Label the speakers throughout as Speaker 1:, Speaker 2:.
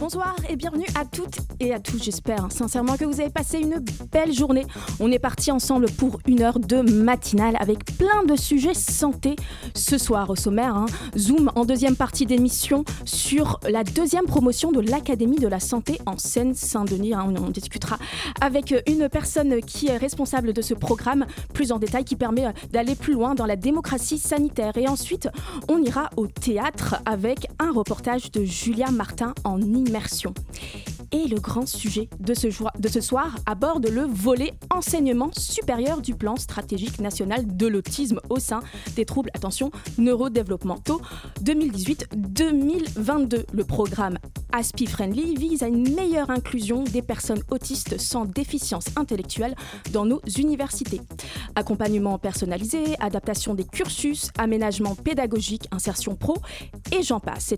Speaker 1: Bonsoir et bienvenue à toutes et à tous. J'espère sincèrement que vous avez passé une belle journée. On est parti ensemble pour une heure de matinale avec plein de sujets santé ce soir au sommaire. Hein. Zoom en deuxième partie d'émission sur la deuxième promotion de l'Académie de la santé en Seine-Saint-Denis. Hein. On, discutera avec une personne qui est responsable de ce programme plus en détail qui permet d'aller plus loin dans la démocratie sanitaire. Et ensuite, on ira au théâtre avec un reportage de Julia Martin en Et le grand sujet de ce, de ce soir aborde le volet enseignement supérieur du plan stratégique national de l'autisme au sein des troubles, attention, neurodéveloppementaux 2018-2022. Le programme ASPI Friendly vise à une meilleure inclusion des personnes autistes sans déficience intellectuelle dans nos universités. Accompagnement personnalisé, adaptation des cursus, aménagement pédagogique, insertion pro et j'en passe.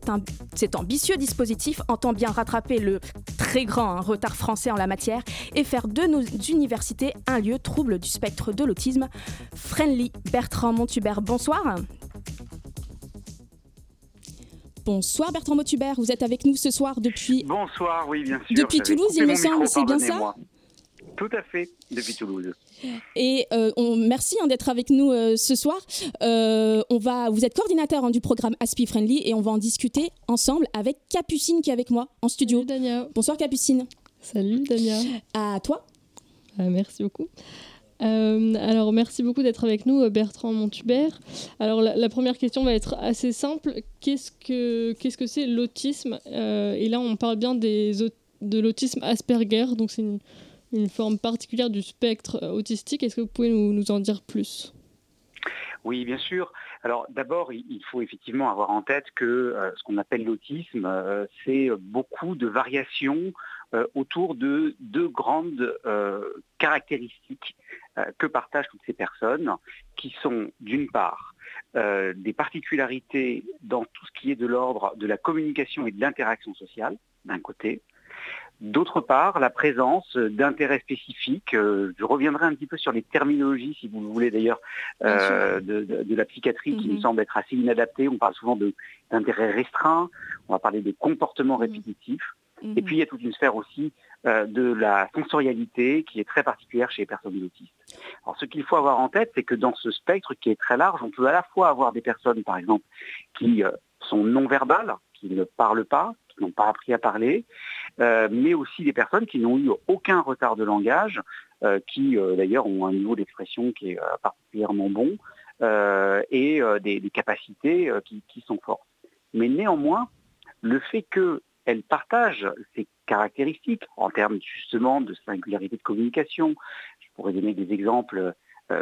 Speaker 1: Cet ambitieux dispositif entend bien rattraper le très grand hein, retard français en la matière et faire de nos universités un lieu trouble du spectre de l'autisme. Friendly Bertrand Montubert, bonsoir. Bonsoir Bertrand Montubert, vous êtes avec nous ce soir depuis.
Speaker 2: Bonsoir, oui, bien sûr.
Speaker 1: Depuis Toulouse, il me semble, c'est bien ça
Speaker 2: Tout à fait, depuis Toulouse.
Speaker 1: Et euh, on, merci hein, d'être avec nous euh, ce soir. Euh, on va, vous êtes coordinateur hein, du programme Aspi Friendly et on va en discuter ensemble avec Capucine qui est avec moi en studio.
Speaker 3: Salut Dania.
Speaker 1: Bonsoir Capucine.
Speaker 3: Salut Dania.
Speaker 1: À toi.
Speaker 3: merci beaucoup. Alors, merci beaucoup d'être avec nous, Bertrand Montubert. Alors, la, première question va être assez simple. Qu'est-ce que qu'est-ce que c'est l'autisme Et là, on parle bien de l'autisme Asperger, donc c'est une, forme particulière du spectre euh, autistique. Est-ce que vous pouvez nous, en dire plus?
Speaker 2: Oui, bien sûr. Alors d'abord, il faut effectivement avoir en tête que euh, ce qu'on appelle l'autisme, euh, c'est beaucoup de variations autour de deux grandes caractéristiques que partagent toutes ces personnes, qui sont d'une part des particularités dans tout ce qui est de l'ordre de la communication et de l'interaction sociale, d'un côté, D'autre part, la présence d'intérêts spécifiques. Euh, je reviendrai un petit peu sur les terminologies, si vous voulez d'ailleurs, euh, de, la psychiatrie qui me mhm. semble être assez inadaptée. On parle souvent d'intérêts restreints, on va parler de comportements mhm. Répétitifs. Et mhm. puis il y a toute une sphère aussi euh, de la sensorialité qui est très particulière chez les personnes autistes. Alors ce qu'il faut avoir en tête, c'est que dans ce spectre qui est très large, on peut à la fois avoir des personnes, par exemple, qui sont non verbales, qui ne parlent pas, qui n'ont pas appris à parler, euh, mais aussi des personnes qui n'ont eu aucun retard de langage, euh, qui euh, d'ailleurs ont un niveau d'expression qui est particulièrement bon, et des, capacités qui, sont fortes. Mais néanmoins, le fait qu'elles partagent ces caractéristiques en termes justement de singularité de communication, je pourrais donner des exemples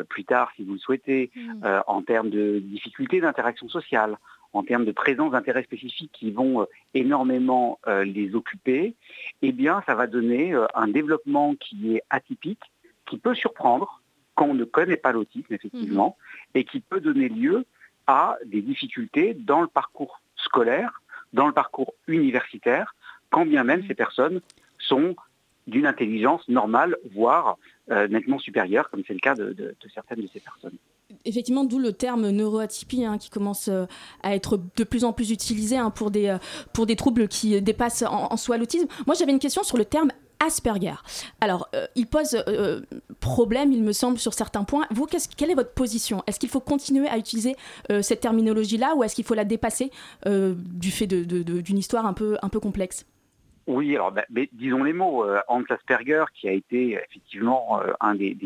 Speaker 2: plus tard si vous le souhaitez, mmh. en termes de difficultés d'interaction sociale, en termes de présence d'intérêts spécifiques qui vont euh, énormément euh, les occuper, eh bien, ça va donner euh, un développement qui est atypique, qui peut surprendre quand on ne connaît pas l'autisme, effectivement, mhm. et qui peut donner lieu à des difficultés dans le parcours scolaire, dans le parcours universitaire, quand bien même ces personnes sont d'une intelligence normale, voire nettement supérieure, comme c'est le cas de certaines de ces personnes
Speaker 1: effectivement, d'où le terme neuroatypie hein, qui commence euh, à être de plus en plus utilisé hein, pour, des, euh, pour des troubles qui dépassent en, soi l'autisme. Moi, j'avais une question sur le terme Asperger. Alors, euh, il pose problème, il me semble, sur certains points. Vous, quelle est votre position? Est-ce qu'il faut continuer à utiliser cette terminologie-là ou est-ce qu'il faut la dépasser du fait d'une histoire un peu, complexe?
Speaker 2: Oui, alors bah, disons les mots. Hans Asperger, qui a été effectivement un des,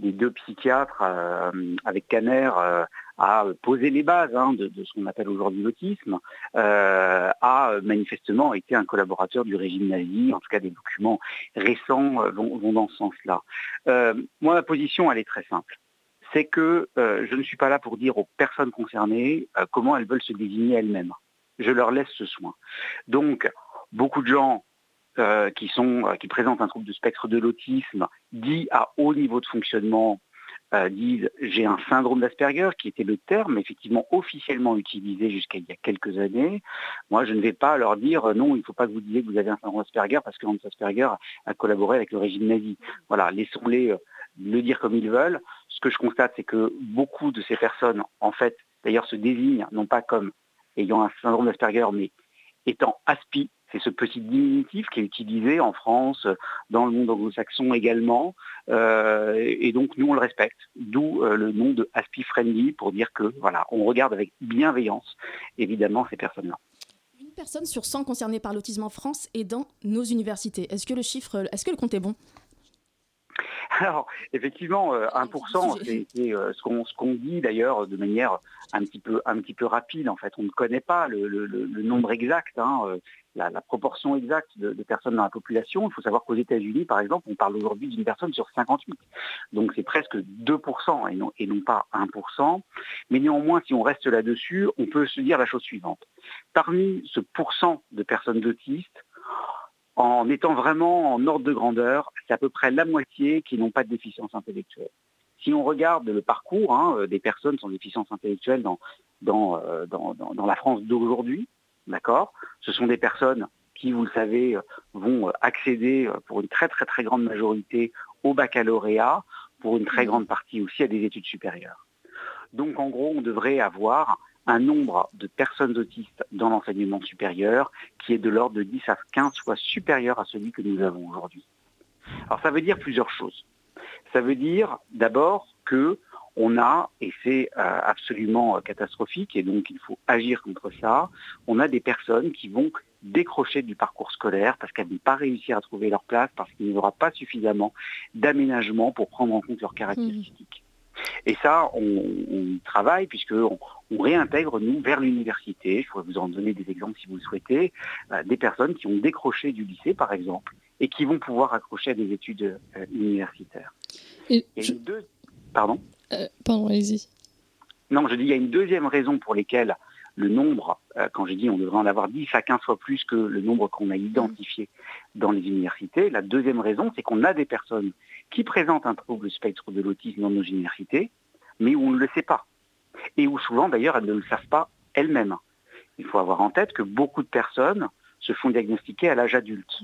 Speaker 2: les deux psychiatres euh, avec euh, a posé les bases hein, de, ce qu'on appelle aujourd'hui l'autisme, euh, a manifestement été un collaborateur du régime nazi, en tout cas des documents récents vont, dans ce sens-là. moi, ma position, elle est très simple. C'est que je ne suis pas là pour dire aux personnes concernées comment elles veulent se désigner elles-mêmes. Je leur laisse ce soin. Donc, beaucoup de gens qui, sont, qui présentent un trouble de spectre de l'autisme dit à haut niveau de fonctionnement euh, disent j'ai un syndrome d'Asperger, qui était le terme effectivement officiellement utilisé jusqu'à il y a quelques années. Moi, je ne vais pas leur dire non, il ne faut pas que vous disiez que vous avez un syndrome d'Asperger parce que Hans Asperger a collaboré avec le régime nazi. Voilà, laissons-les le dire comme ils veulent. Ce que je constate, c'est que beaucoup de ces personnes, en fait, d'ailleurs, se désignent non pas comme ayant un syndrome d'Asperger, mais étant ASPI, c'est ce petit diminutif qui est utilisé en France, dans le monde anglo-saxon également. Euh, et donc nous on le respecte. D'où euh, le nom de ASPI Friendly pour dire que voilà, on regarde avec bienveillance évidemment ces personnes-là.
Speaker 1: Une personne sur 100 concernée par l'autisme en France est dans nos universités. Est-ce que le chiffre, est-ce que le compte est bon?
Speaker 2: Alors, effectivement, 1%, euh, c'est ce qu'on dit d'ailleurs de manière un petit, peu, un petit peu rapide. En fait, on ne connaît pas le, nombre exact, hein, la, proportion exacte de, personnes dans la population. Il faut savoir qu'aux États-Unis, par exemple, on parle aujourd'hui d'une personne sur 58. Donc c'est presque 2% et non, pas 1%. Mais néanmoins, si on reste là-dessus, on peut se dire la chose suivante. Parmi ce pourcent de personnes autistes, en étant vraiment en ordre de grandeur, c'est à peu près la moitié qui n'ont pas de déficience intellectuelle. Si on regarde le parcours hein, euh, des personnes sans déficience intellectuelle dans, euh, la France d'aujourd'hui, d'accord, ce sont des personnes qui, vous le savez, vont accéder pour une très très très grande majorité au baccalauréat, pour une très mmh. grande partie aussi à des études supérieures. Donc en gros, on devrait avoir un nombre de personnes autistes dans l'enseignement supérieur qui est de l'ordre de 10 à 15 fois supérieur à celui que nous avons aujourd'hui. Alors ça veut dire plusieurs choses. Ça veut dire d'abord que on a, et c'est euh, absolument catastrophique, et donc il faut agir contre ça, on a des personnes qui vont décrocher du parcours scolaire parce qu'elles n'ont pas réussi à trouver leur place, parce qu'il n'y aura pas suffisamment d'aménagement pour prendre en compte leurs caractéristiques. Et ça, on, travaille puisqu'on on réintègre, nous, vers l'université, je pourrais vous en donner des exemples si vous le souhaitez, euh, des personnes qui ont décroché du lycée, par exemple, et qui vont pouvoir accrocher à des études euh, universitaires. Et, deux... Pardon?
Speaker 3: Euh, Pardon, allez-y.
Speaker 2: Non, je dis, il y a une deuxième raison pour lesquelles le nombre, quand j'ai dit on devrait en avoir 10 à 15 fois plus que le nombre qu'on a identifié dans les universités, la deuxième raison, c'est qu'on a des personnes qui présentent un trouble spectre de l'autisme dans nos universités, mais où on ne le sait pas. Et où souvent, d'ailleurs, elles ne le savent pas elles-mêmes. Il faut avoir en tête que beaucoup de personnes se font diagnostiquer à l'âge adulte.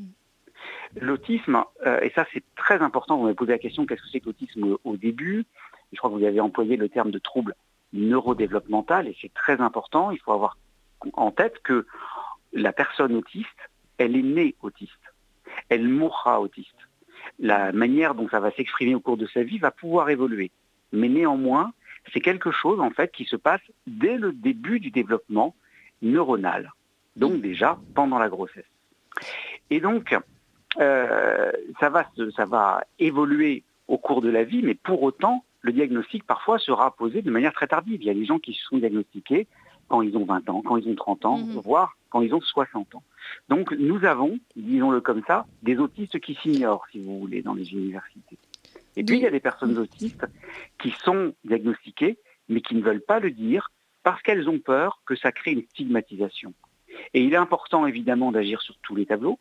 Speaker 2: L'autisme, euh, et ça c'est très important, vous m'avez posé la question qu'est-ce que c'est que l'autisme au début? Je crois que vous avez employé le terme de trouble neurodéveloppemental et c'est très important. Il faut avoir en tête que la personne autiste, elle est née autiste. Elle mourra autiste la manière dont ça va s'exprimer au cours de sa vie va pouvoir évoluer. Mais néanmoins, c'est quelque chose en fait qui se passe dès le début du développement neuronal, donc déjà pendant la grossesse. Et donc, euh, ça, va, ça va évoluer au cours de la vie, mais pour autant, le diagnostic parfois sera posé de manière très tardive. Il y a des gens qui se sont diagnostiqués quand ils ont 20 ans, quand ils ont 30 ans, mhm. voire quand ils ont 60 ans. Donc nous avons, disons-le comme ça, des autistes qui s'ignorent, si vous voulez, dans les universités. Et puis il y a des personnes autistes qui sont diagnostiquées, mais qui ne veulent pas le dire parce qu'elles ont peur que ça crée une stigmatisation. Et il est important évidemment d'agir sur tous les tableaux,